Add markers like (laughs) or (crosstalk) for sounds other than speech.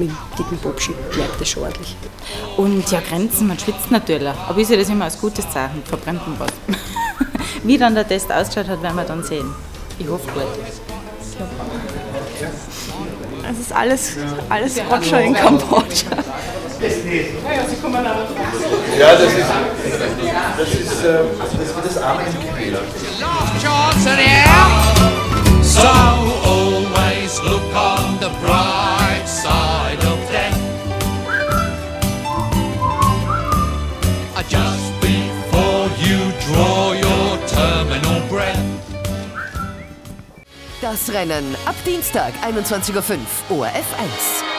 mit dicken Bobschi merkt das schon ordentlich. Und ja, Grenzen, man schwitzt natürlich. Aber ich sehe das immer als gutes Zeichen, verbrennt man was. (laughs) Wie dann der Test ausgeschaut hat, werden wir dann sehen. Ich hoffe gut. Es ist alles, alles Roger in Kambodscha. Ja, das ist, das ist, äh, das ist das arme Mitglieder. last Das Rennen ab Dienstag 21.05 Uhr ORF 1.